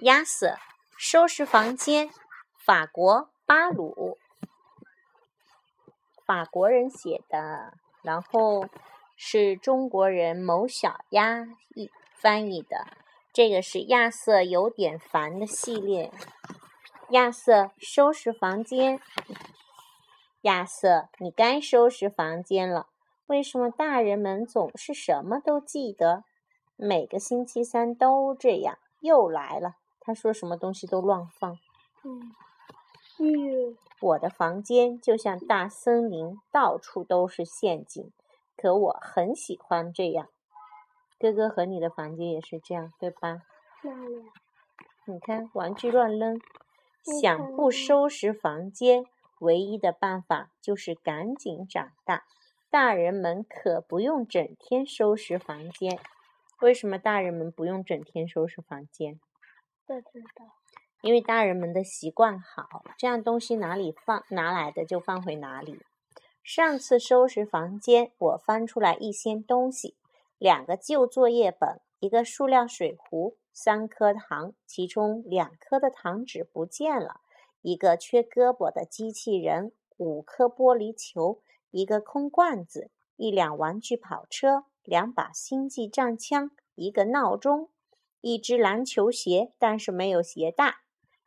亚瑟收拾房间，法国巴鲁，法国人写的，然后是中国人某小鸭译翻译的。这个是亚瑟有点烦的系列。亚瑟收拾房间，亚瑟，你该收拾房间了。为什么大人们总是什么都记得？每个星期三都这样，又来了。他说什么东西都乱放。嗯，嗯，我的房间就像大森林，到处都是陷阱，可我很喜欢这样。哥哥和你的房间也是这样，对吧？你看，玩具乱扔。想不收拾房间，唯一的办法就是赶紧长大。大人们可不用整天收拾房间。为什么大人们不用整天收拾房间？不知道。因为大人们的习惯好，这样东西哪里放拿来的就放回哪里。上次收拾房间，我翻出来一些东西：两个旧作业本，一个塑料水壶，三颗糖，其中两颗的糖纸不见了；一个缺胳膊的机器人，五颗玻璃球，一个空罐子，一辆玩具跑车，两把星际战枪，一个闹钟，一只篮球鞋，但是没有鞋带。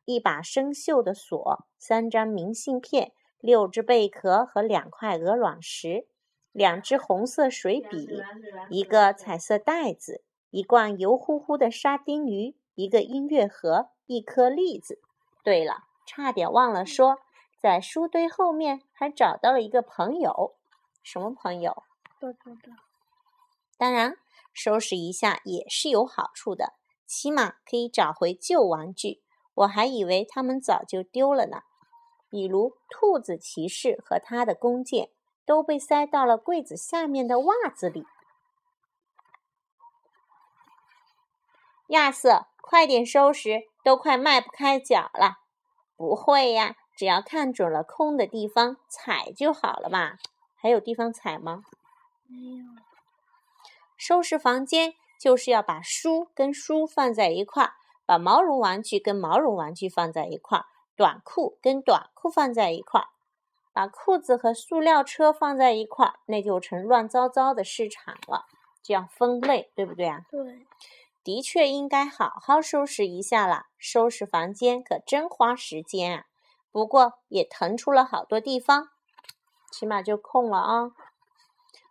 一把生锈的锁，三张明信片，六只贝壳和两块鹅卵石，两支红色水笔，一个彩色袋子，一罐油乎乎的沙丁鱼，一个音乐盒，一颗栗子。对了，差点忘了说，在书堆后面还找到了一个朋友。什么朋友？不知道。当然，收拾一下也是有好处的，起码可以找回旧玩具。我还以为他们早就丢了呢，比如兔子骑士和他的弓箭都被塞到了柜子下面的袜子里。亚瑟，快点收拾，都快迈不开脚了。不会呀，只要看准了空的地方踩就好了嘛。还有地方踩吗？没有。收拾房间就是要把书跟书放在一块儿，把毛绒玩具跟毛绒玩具放在一块儿，短裤跟短裤放在一块儿，把裤子和塑料车放在一块儿，那就成乱糟糟的市场了。这样分类，对不对啊？对。的确应该好好收拾一下啦。收拾房间可真花时间啊，不过也腾出了好多地方，起码就空了啊。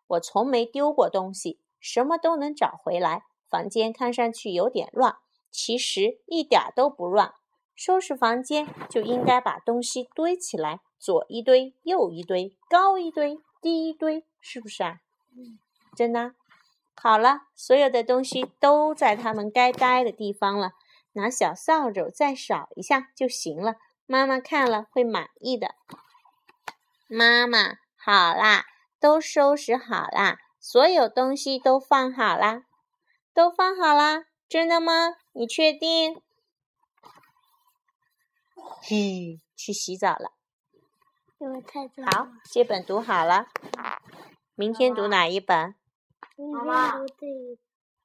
我从没丢过东西，什么都能找回来。房间看上去有点乱，其实一点儿都不乱。收拾房间就应该把东西堆起来，左一堆，右一堆，高一堆，低一堆，是不是啊？嗯。真的啊。好了，所有的东西都在他们该待的地方了。拿小扫帚再扫一下就行了。妈妈看了会满意的。妈妈，好啦，都收拾好啦，所有东西都放好啦，都放好啦。真的吗？你确定？嘿，去洗澡了。因为太脏好。，这本读好了。明天读哪一本？明天读这一